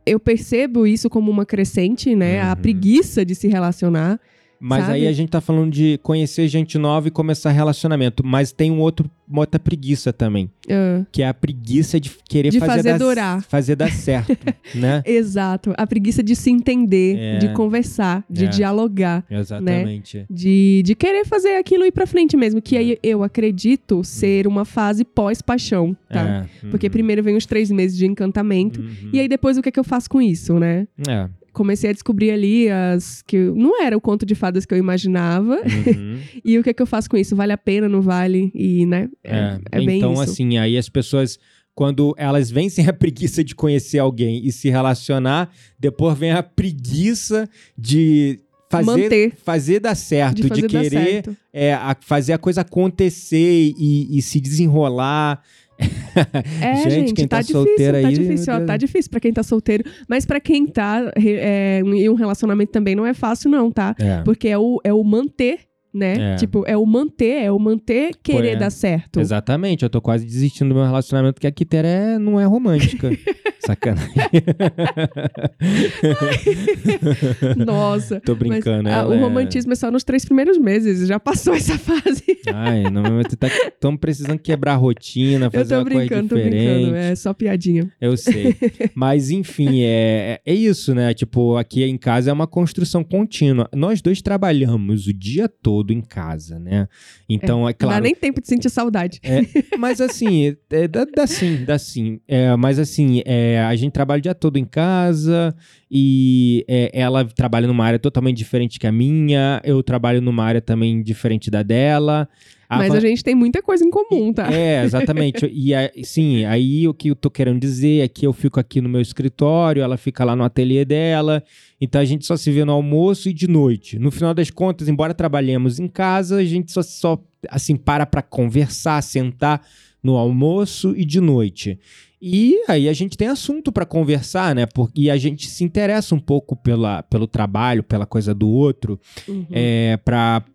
eu percebo isso como uma crescente, né? A Uhum. preguiça de se relacionar. Mas sabe? aí a gente tá falando de conhecer gente nova e começar relacionamento. Mas tem um outro, uma outra preguiça também. Ah, Que é a preguiça de querer De fazer, fazer dar, durar. fazer dar certo, né? exato. A preguiça de se entender, É. de conversar, de É. dialogar. Exatamente. De, de querer fazer aquilo ir pra frente mesmo. Que aí eu acredito ser uma fase pós-paixão, tá? É, Porque uhum, primeiro vem os três meses de encantamento. uhum. E aí depois o que é que eu faço com isso, né? É. Comecei a descobrir ali as que não era o conto de fadas que eu imaginava. uhum. E o que é que eu faço com isso? Vale a pena, não vale? E, né? É, é bem então, isso. assim, aí as pessoas, quando elas vencem a preguiça de conhecer alguém e se relacionar, depois vem a preguiça de fazer, Manter. fazer dar certo, de de, querer certo. é, a- fazer a coisa acontecer e, e se desenrolar. É, Gente, gente, quem tá, tá difícil, solteiro tá aí, difícil, meu ó, tá difícil pra quem tá solteiro. Mas pra quem tá é, em um relacionamento também não é fácil, não, tá? É. Porque é o, é o manter, né? É. Tipo, é o manter, é o manter querer é. dar certo. Exatamente, eu tô quase desistindo do meu relacionamento, porque a Kitera é, não é romântica. Sacanagem. Nossa. tô brincando, Mas, ah, o é- romantismo é só nos três primeiros meses, já passou essa fase. Ai, não, tá, tão precisando quebrar a rotina, eu fazer tô uma coisa brincando, tô diferente. brincando. É só piadinha. Eu sei. Mas, enfim, é, é isso, né? Tipo, aqui em casa é uma construção contínua. Nós dois trabalhamos o dia todo em casa, né? Então, é, Não dá claro. nem tempo de sentir saudade. É, mas assim, é, dá, dá sim, dá sim. É, mas assim, é, a gente trabalha o dia todo em casa e é, ela trabalha numa área totalmente diferente que a minha, eu trabalho numa área também diferente da dela. Mas va- a gente tem muita coisa em comum, tá? é, exatamente. E a- sim, aí o que eu tô querendo dizer é que eu fico aqui no meu escritório, ela fica lá no ateliê dela. Então a gente só se vê no almoço e de noite. No final das contas, embora trabalhemos em casa, a gente só, só assim para pra conversar, sentar no almoço e de noite. E aí a gente tem assunto pra conversar, né? Porque e a gente se interessa um pouco pela, pelo trabalho, pela coisa do outro Uhum. é,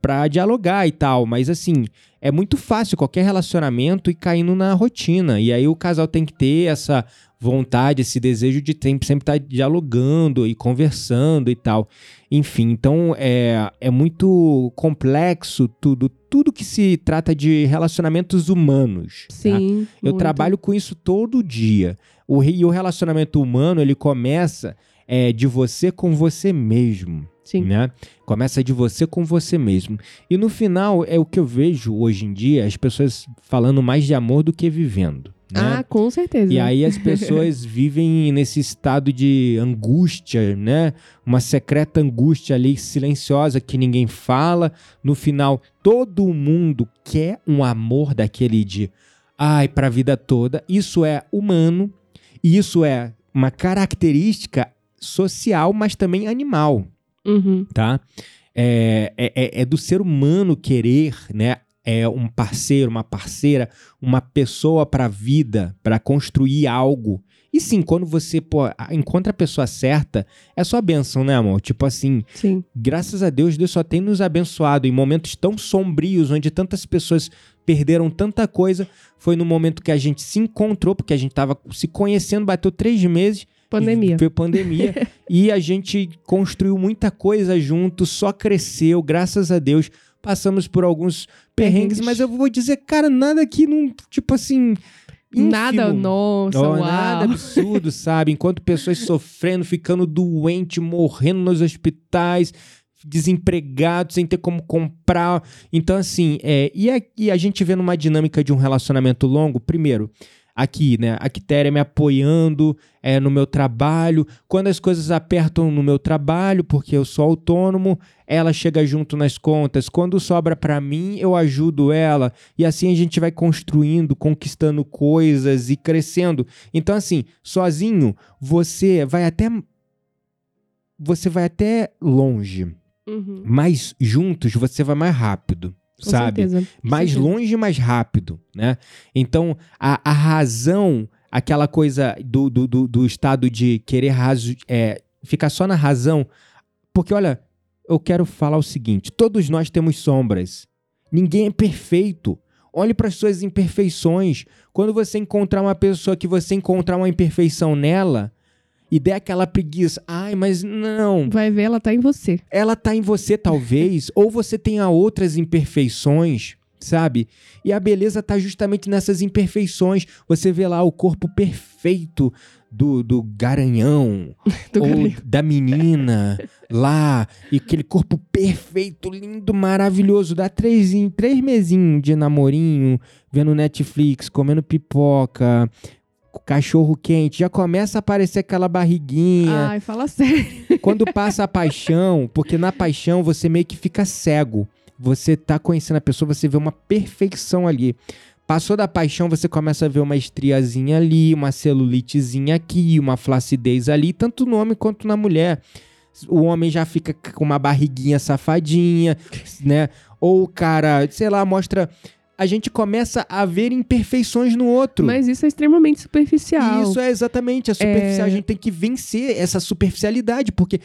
pra dialogar e tal. Mas assim, é muito fácil qualquer relacionamento ir caindo na rotina. E aí o casal tem que ter essa vontade, esse desejo de sempre estar dialogando e conversando e tal. Enfim, então é, é muito complexo tudo, tudo que se trata de relacionamentos humanos. tá? Sim. Eu muito. trabalho com isso todo dia. O, e o relacionamento humano, ele começa é, de você com você mesmo Sim. né? Começa de você com você mesmo. E no final é o que eu vejo hoje em dia, as pessoas falando mais de amor do que vivendo, né? Ah, com certeza. E aí as pessoas vivem nesse estado de angústia, né? Uma secreta angústia ali silenciosa que ninguém fala. No final, todo mundo quer um amor daquele de ai para a vida toda. Isso é humano e isso é uma característica social, mas também animal Uhum. tá? É, é, é- é do ser humano querer, né? É um parceiro, uma parceira, uma pessoa para a vida, para construir algo. E sim, quando você pô, encontra a pessoa certa, é só bênção, né, amor? Tipo assim, Sim. graças a Deus, Deus só tem nos abençoado em momentos tão sombrios, onde tantas pessoas perderam tanta coisa. Foi no momento que a gente se encontrou, porque a gente tava se conhecendo, bateu três meses. Pandemia. Foi pandemia. e a gente construiu muita coisa junto, só cresceu, graças a Deus. Passamos por alguns perrengues, mas eu vou dizer, cara, nada aqui não, tipo assim. Nada, ínfimo. nossa, Oh, nada absurdo, sabe? Enquanto pessoas sofrendo, ficando doente, morrendo nos hospitais, desempregado, sem ter como comprar. Então, assim, é, e, a, e a gente vê numa dinâmica de um relacionamento longo, primeiro, aqui, né? A Quitéria me apoiando é, no meu trabalho. Quando as coisas apertam no meu trabalho, porque eu sou autônomo, ela chega junto nas contas. Quando sobra para mim, eu ajudo ela. E assim a gente vai construindo, conquistando coisas e crescendo. Então, assim, sozinho, você vai até. Você vai até longe. Uhum. Mas juntos você vai mais rápido Com sabe? certeza. Mais longe e mais rápido, né? Então, a, a razão, aquela coisa do, do, do, do estado de querer raso, é, ficar só na razão, porque olha, eu quero falar o seguinte: todos nós temos sombras. Ninguém é perfeito. Olhe para as suas imperfeições. Quando você encontrar uma pessoa que você encontrar uma imperfeição nela e der aquela preguiça, ai, mas não, Vai ver, ela tá em você. ela tá em você talvez, ou você tenha outras imperfeições, sabe? E a beleza tá justamente nessas imperfeições. Você vê lá o corpo perfeito do, do garanhão, Do ou galinho. da menina lá, e aquele corpo perfeito, lindo, maravilhoso. Dá três, três mesinhos de namorinho, vendo Netflix, comendo pipoca, cachorro quente, já começa a aparecer aquela barriguinha. Ai, fala sério. Quando passa a paixão, porque na paixão você meio que fica cego. Você tá conhecendo a pessoa, você vê uma perfeição ali. Passou da paixão, você começa a ver uma estriazinha ali, uma celulitezinha aqui, uma flacidez ali, tanto no homem quanto na mulher. O homem já fica com uma barriguinha safadinha, né? Ou o cara, sei lá, mostra. A gente começa a ver imperfeições no outro. Mas isso é extremamente superficial. Isso é exatamente a superficial. É. A gente tem que vencer essa superficialidade, porque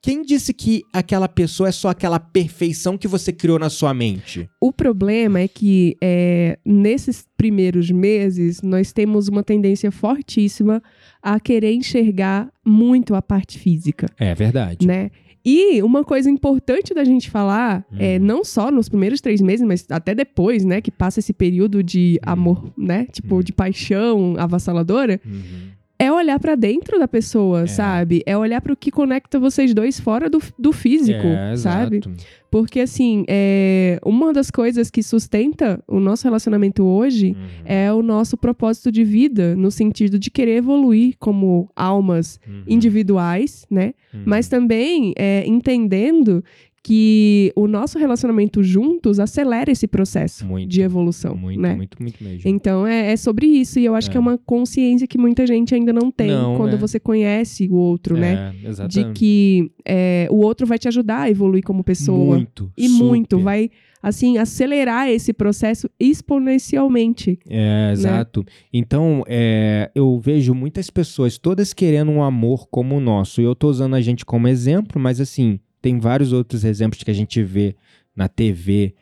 quem disse que aquela pessoa é só aquela perfeição que você criou na sua mente? O problema é que é, nesses primeiros meses nós temos uma tendência fortíssima a querer enxergar muito a parte física, É verdade. né? E uma coisa importante da gente falar, é, Uhum. não só nos primeiros três meses, mas até depois, né? Que passa esse período de amor, né? Tipo, Uhum. de paixão avassaladora, Uhum. É olhar pra dentro da pessoa, É. sabe? É olhar pro que conecta vocês dois fora do, do físico, É, sabe? exato. Porque, assim, é, uma das coisas que sustenta o nosso relacionamento hoje Uhum. é o nosso propósito de vida, no sentido de querer evoluir como almas Uhum. individuais, né? Uhum. Mas também é, entendendo que o nosso relacionamento juntos acelera esse processo Muito. de evolução, Muito, né? muito, muito mesmo. Então é, é sobre isso, e eu acho É. que é uma consciência que muita gente ainda não tem Não, quando é. você conhece o outro, né? É, exatamente. De que é, o outro vai te ajudar a evoluir como pessoa. Muito. E super. muito, vai assim acelerar esse processo exponencialmente. É, exato. Então, é, eu vejo muitas pessoas todas querendo um amor como o nosso. E eu tô usando a gente como exemplo, mas assim, tem vários outros exemplos que a gente vê na TV,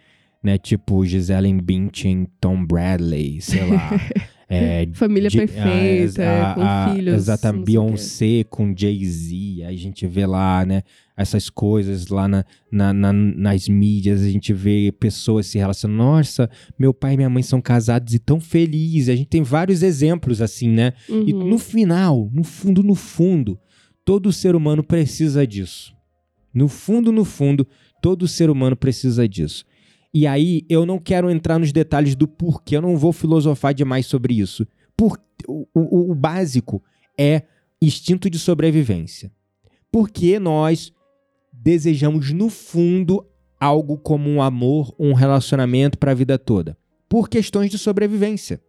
né? Tipo Gisele Bündchen, Tom Bradley, sei lá. é, Família de- perfeita, a- com a- filhos. Exatamente. Beyoncé com Jay-Z, a gente vê lá, né, essas coisas lá na, na- na- nas mídias, a gente vê pessoas se relacionando, nossa, meu pai e minha mãe são casados e tão felizes, a gente tem vários exemplos assim, né, e Uhum. no final, no fundo, no fundo, todo ser humano precisa disso. No fundo, no fundo, todo ser humano precisa disso. E aí, eu não quero entrar nos detalhes do porquê, eu não vou filosofar demais sobre isso. Por, o, o- o básico é instinto de sobrevivência. Porque nós desejamos, no fundo, algo como um amor, um relacionamento para a vida toda. Por questões de sobrevivência.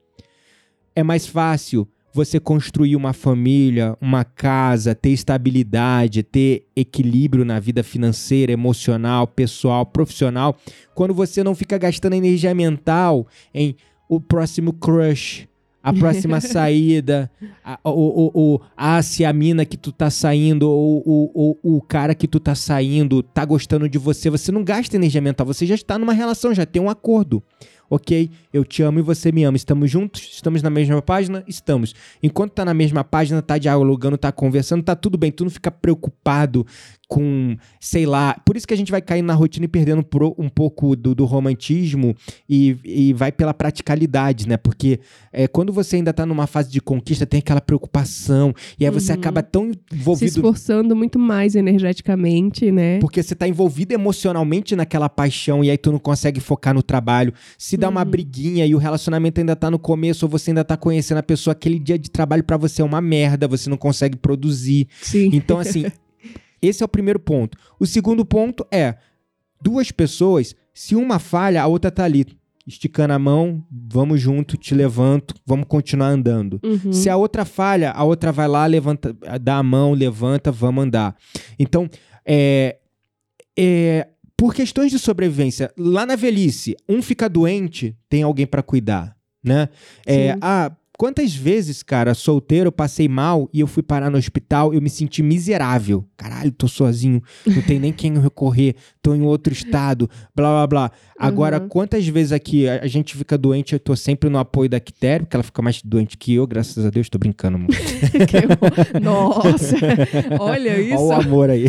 É mais fácil você construir uma família, uma casa, ter estabilidade, ter equilíbrio na vida financeira, emocional, pessoal, profissional, quando você não fica gastando energia mental em o próximo crush, a próxima saída, a, o, o, o, ah, se a mina que tu tá saindo, ou o, o, o cara que tu tá saindo, tá gostando de você, você não gasta energia mental, você já está numa relação, já tem um acordo. Ok, eu te amo e você me ama. Estamos juntos? Estamos na mesma página? Estamos. Enquanto tá na mesma página, tá dialogando, tá conversando, tá tudo bem. Tu não fica preocupado com, sei lá. Por isso que a gente vai caindo na rotina e perdendo um pouco do, do romantismo e, e, vai pela praticalidade, né? Porque é, quando você ainda tá numa fase de conquista, tem aquela preocupação. E aí você uhum. acaba tão envolvido. Se esforçando muito mais energeticamente, né? Porque você tá envolvido emocionalmente naquela paixão e aí tu não consegue focar no trabalho. Se dá uhum. uma briguinha e o relacionamento ainda tá no começo, ou você ainda tá conhecendo a pessoa, aquele dia de trabalho para você é uma merda, você não consegue produzir. Sim. Então, assim, esse é o primeiro ponto. O segundo ponto é: duas pessoas, se uma falha, a outra tá ali. Esticando a mão, vamos junto, te levanto, vamos continuar andando. Uhum. Se a outra falha, a outra vai lá, levanta, dá a mão, levanta, vamos andar. Então, é, é, por questões de sobrevivência, lá na velhice, um fica doente, tem alguém para cuidar, né? É, ah, Quantas vezes, cara, solteiro, eu passei mal e eu fui parar no hospital, eu me senti miserável. Caralho, tô sozinho, não tem nem quem recorrer, tô em outro estado, blá blá blá. Agora, uhum. quantas vezes aqui a, gente fica doente, eu tô sempre no apoio da Quitério, porque ela fica mais doente que eu, graças a Deus, tô brincando. Nossa, olha isso. Olha o amor aí.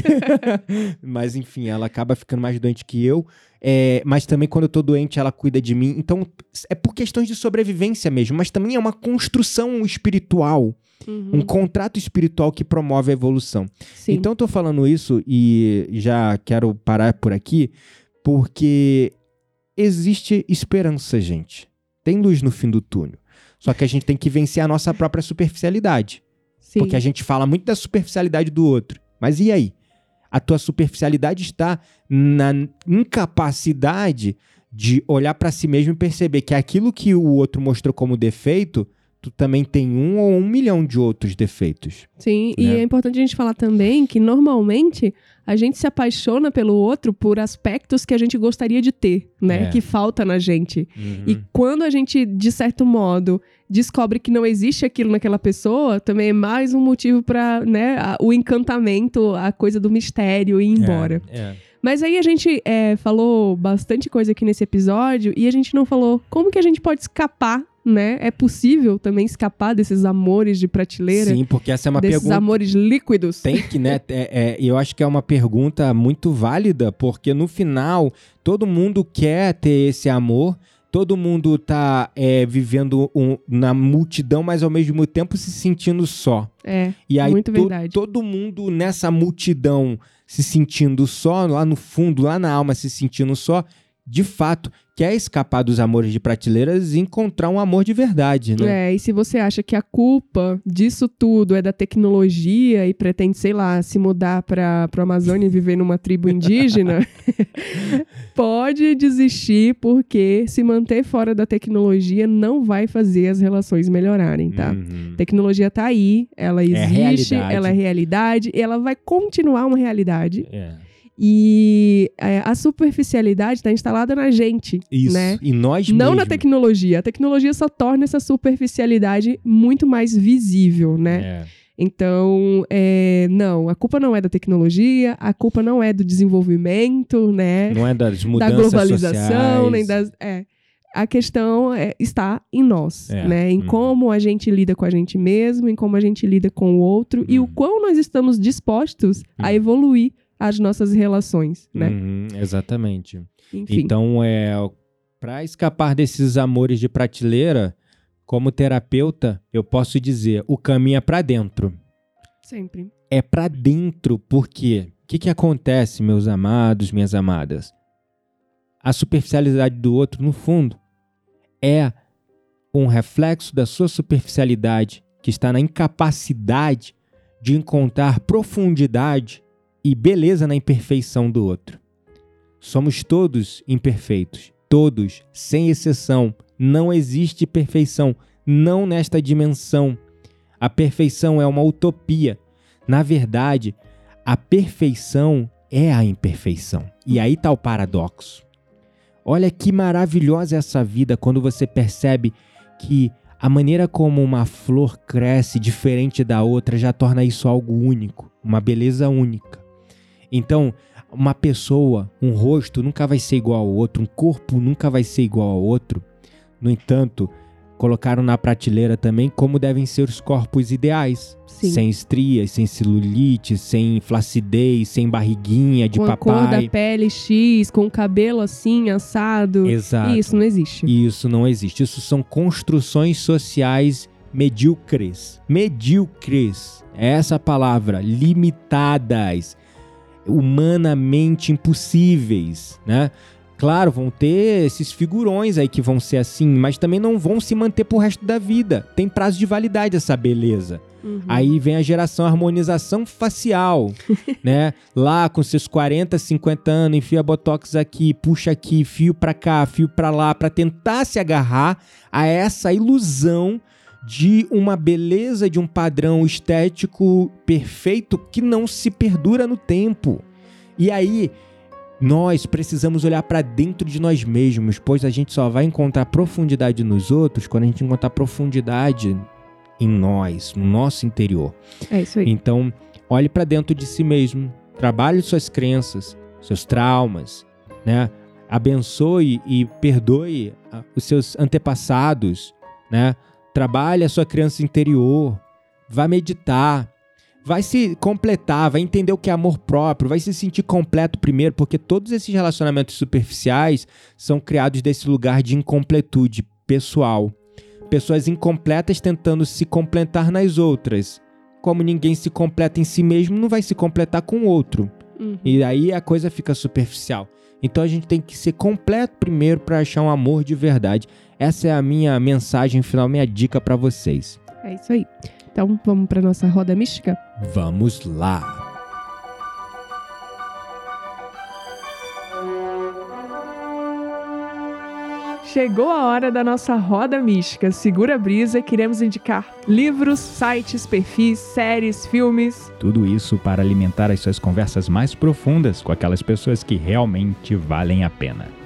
Mas enfim, ela acaba ficando mais doente que eu. É, mas também quando eu tô doente, ela cuida de mim. Então, é por questões de sobrevivência mesmo, mas também é uma construção espiritual. Uhum. Um contrato espiritual que promove a evolução. Sim. Então, eu tô falando isso e já quero parar por aqui, porque existe esperança, gente. Tem luz no fim do túnel. Só que a gente tem que vencer a nossa própria superficialidade. Sim. Porque a gente fala muito da superficialidade do outro. Mas e aí? A tua superficialidade está na incapacidade de olhar para si mesmo e perceber que aquilo que o outro mostrou como defeito, tu também tem um ou um milhão de outros defeitos. Sim, né? e é importante a gente falar também que normalmente a gente se apaixona pelo outro por aspectos que a gente gostaria de ter, né? É. Que falta na gente. Uhum. E quando a gente, de certo modo, descobre que não existe aquilo naquela pessoa, também é mais um motivo para, né, a, o encantamento, a coisa do mistério ir embora. É, é. Mas aí a gente é, falou bastante coisa aqui nesse episódio e a gente não falou como que a gente pode escapar né? É possível também escapar desses amores de prateleira? Sim, porque essa é uma desses pergunta. amores líquidos. Tem que, né? é, é, eu acho que é uma pergunta muito válida, porque no final todo mundo quer ter esse amor, todo mundo tá é, vivendo um, na multidão, mas ao mesmo tempo se sentindo só. É, e aí muito to, verdade. todo mundo nessa multidão se sentindo só, lá no fundo, lá na alma se sentindo só, de fato, quer escapar dos amores de prateleiras e encontrar um amor de verdade, né? É, e se você acha que a culpa disso tudo é da tecnologia e pretende, sei lá, se mudar para a Amazônia e viver numa tribo indígena, pode desistir, porque se manter fora da tecnologia não vai fazer as relações melhorarem, tá? Uhum. Tecnologia tá aí, ela é existe, é ela é realidade, e ela vai continuar uma realidade. É. E é, a superficialidade está instalada na gente. Isso. Né? E nós Não mesmo. na tecnologia. A tecnologia só torna essa superficialidade muito mais visível, né? É. Então, é, não, a culpa não é da tecnologia, a culpa não é do desenvolvimento, né? Não é das mudanças Da globalização, sociais. nem das. É. A questão é, está em nós, é. né? Em hum. como a gente lida com a gente mesmo, em como a gente lida com o outro hum. e o hum. quão nós estamos dispostos hum. a evoluir as nossas relações, né? Uhum, exatamente. Enfim. Então, é para escapar desses amores de prateleira, como terapeuta, eu posso dizer, o caminho é para dentro. Sempre. É para dentro, porque o que, que acontece, meus amados, minhas amadas? A superficialidade do outro, no fundo, é um reflexo da sua superficialidade, que está na incapacidade de encontrar profundidade e beleza na imperfeição do outro. Somos todos imperfeitos, todos, sem exceção. Não existe perfeição, não nesta dimensão. A perfeição é uma utopia. Na verdade, a perfeição é a imperfeição. E aí está o paradoxo. Olha que maravilhosa é essa vida quando você percebe que a maneira como uma flor cresce diferente da outra já torna isso algo único, uma beleza única. Então, uma pessoa, um rosto nunca vai ser igual ao outro, um corpo nunca vai ser igual ao outro. No entanto, colocaram na prateleira também como devem ser os corpos ideais. Sim. Sem estrias, sem celulite, sem flacidez, sem barriguinha de com a papai. cor da pele X, com o cabelo assim, assado. Exato. Isso não existe. Isso não existe. Isso são construções sociais medíocres. Medíocres. É essa a palavra. Limitadas. Humanamente impossíveis, né? Claro, vão ter esses figurões aí que vão ser assim, mas também não vão se manter pro resto da vida. Tem prazo de validade essa beleza. Uhum. Aí vem a geração harmonização facial, né? Lá com seus 40, 50 anos, enfia botox aqui, puxa aqui, fio pra cá, fio pra lá, pra tentar se agarrar a essa ilusão de uma beleza, de um padrão estético perfeito que não se perdura no tempo. E aí, nós precisamos olhar para dentro de nós mesmos, pois a gente só vai encontrar profundidade nos outros quando a gente encontrar profundidade em nós, no nosso interior. É isso aí. Então, olhe para dentro de si mesmo, trabalhe suas crenças, seus traumas, né? Abençoe e perdoe ah, os seus antepassados, né? Trabalhe a sua criança interior, vá meditar, vai se completar, vai entender o que é amor próprio, vai se sentir completo primeiro, porque todos esses relacionamentos superficiais são criados desse lugar de incompletude pessoal. Pessoas incompletas tentando se completar nas outras. Como ninguém se completa em si mesmo, não vai se completar com o outro. Uhum. E aí a coisa fica superficial. Então a gente tem que ser completo primeiro para achar um amor de verdade. Essa é a minha mensagem final, minha dica para vocês. É isso aí. Então, vamos para nossa roda mística? Vamos lá. Chegou a hora da nossa roda mística. Segura a brisa, queremos indicar livros, sites, perfis, séries, filmes. Tudo isso para alimentar as suas conversas mais profundas com aquelas pessoas que realmente valem a pena.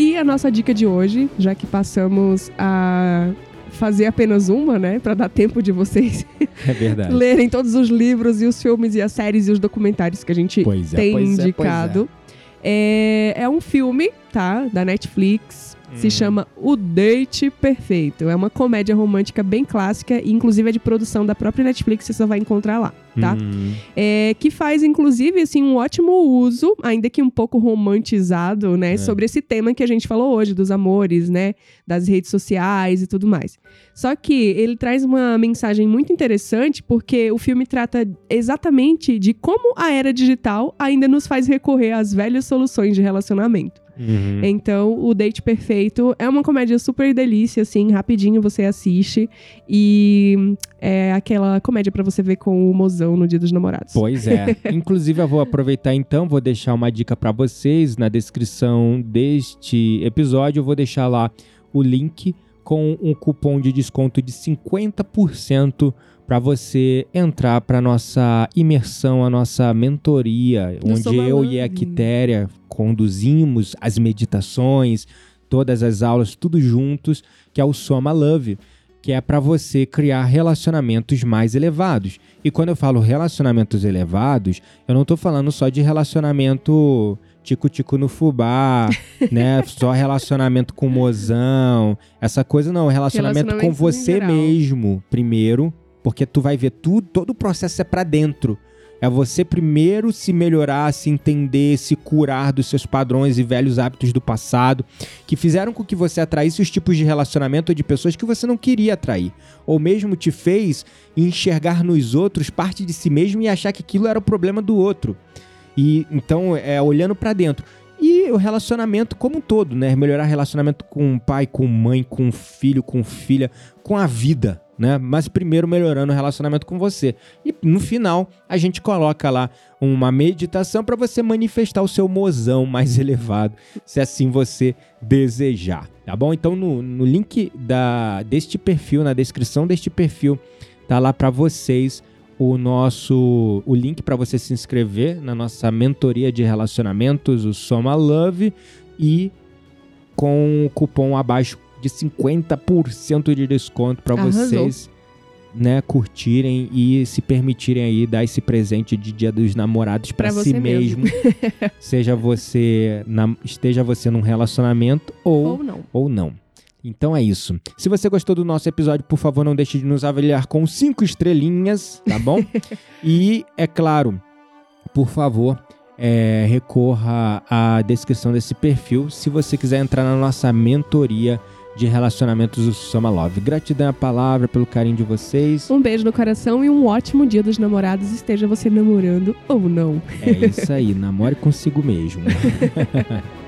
E a nossa dica de hoje, já que passamos a fazer apenas uma, né, para dar tempo de vocês É lerem todos os livros e os filmes e as séries e os documentários que a gente é, tem é, indicado. É, é um filme, tá? Da Netflix. Se Hum. chama O Date Perfeito. É uma comédia romântica bem clássica e, inclusive, é de produção da própria Netflix. Você só vai encontrar lá, tá? Hum, É, que faz, inclusive, assim, um ótimo uso, ainda que um pouco romantizado, né? É. Sobre esse tema que a gente falou hoje, dos amores, né? Das redes sociais e tudo mais. Só que ele traz uma mensagem muito interessante, porque o filme trata exatamente de como a era digital ainda nos faz recorrer às velhas soluções de relacionamento. Uhum. Então, o Date Perfeito é uma comédia super delícia, assim, rapidinho você assiste. E é aquela comédia pra você ver com o mozão no Dia dos Namorados. Pois é. Inclusive, eu vou aproveitar então, vou deixar uma dica para vocês na descrição deste episódio. Eu vou deixar lá o link com um cupom de desconto de 50% para você entrar para nossa imersão, a nossa mentoria, Do onde eu e a. Quitéria conduzimos as meditações, todas as aulas, tudo juntos, que é o Soma Love que é para você criar relacionamentos mais elevados. E quando eu falo relacionamentos elevados, eu não tô falando só de relacionamento tico-tico no fubá, né? Só relacionamento com mozão, essa coisa não, relacionamento com você geral. mesmo, primeiro, porque tu vai ver tudo, todo o processo é para dentro. É você primeiro se melhorar, se entender, se curar dos seus padrões e velhos hábitos do passado que fizeram com que você atraísse os tipos de relacionamento de pessoas que você não queria atrair, ou mesmo te fez enxergar nos outros parte de si mesmo e achar que aquilo era o problema do outro. E então é olhando pra dentro. E o relacionamento como um todo, né? Melhorar relacionamento com pai, com mãe, com filho, com filha, com a vida, né? Mas primeiro melhorando o relacionamento com você. E no final, a gente coloca lá uma meditação para você manifestar o seu mozão mais elevado, se assim você desejar, tá bom? Então no, no link da, deste perfil, na descrição deste perfil, tá lá para vocês o nosso o link para você se inscrever na nossa mentoria de relacionamentos, o Soma Love e com o cupom abaixo de 50% de desconto para vocês né, curtirem e se permitirem aí dar esse presente de Dia dos Namorados para Pra si você mesmo. Seja você na- esteja você num relacionamento ou Ou não. ou não. Então é isso. Se você gostou do nosso episódio, por favor, não deixe de nos avaliar com cinco estrelinhas, tá bom? e, é claro, por favor, é, recorra à descrição desse perfil se você quiser entrar na nossa mentoria de relacionamentos do Soma Love. Gratidão à palavra pelo carinho de vocês. Um beijo no coração e um ótimo dia dos namorados, esteja você namorando ou não. É isso aí, namore consigo mesmo.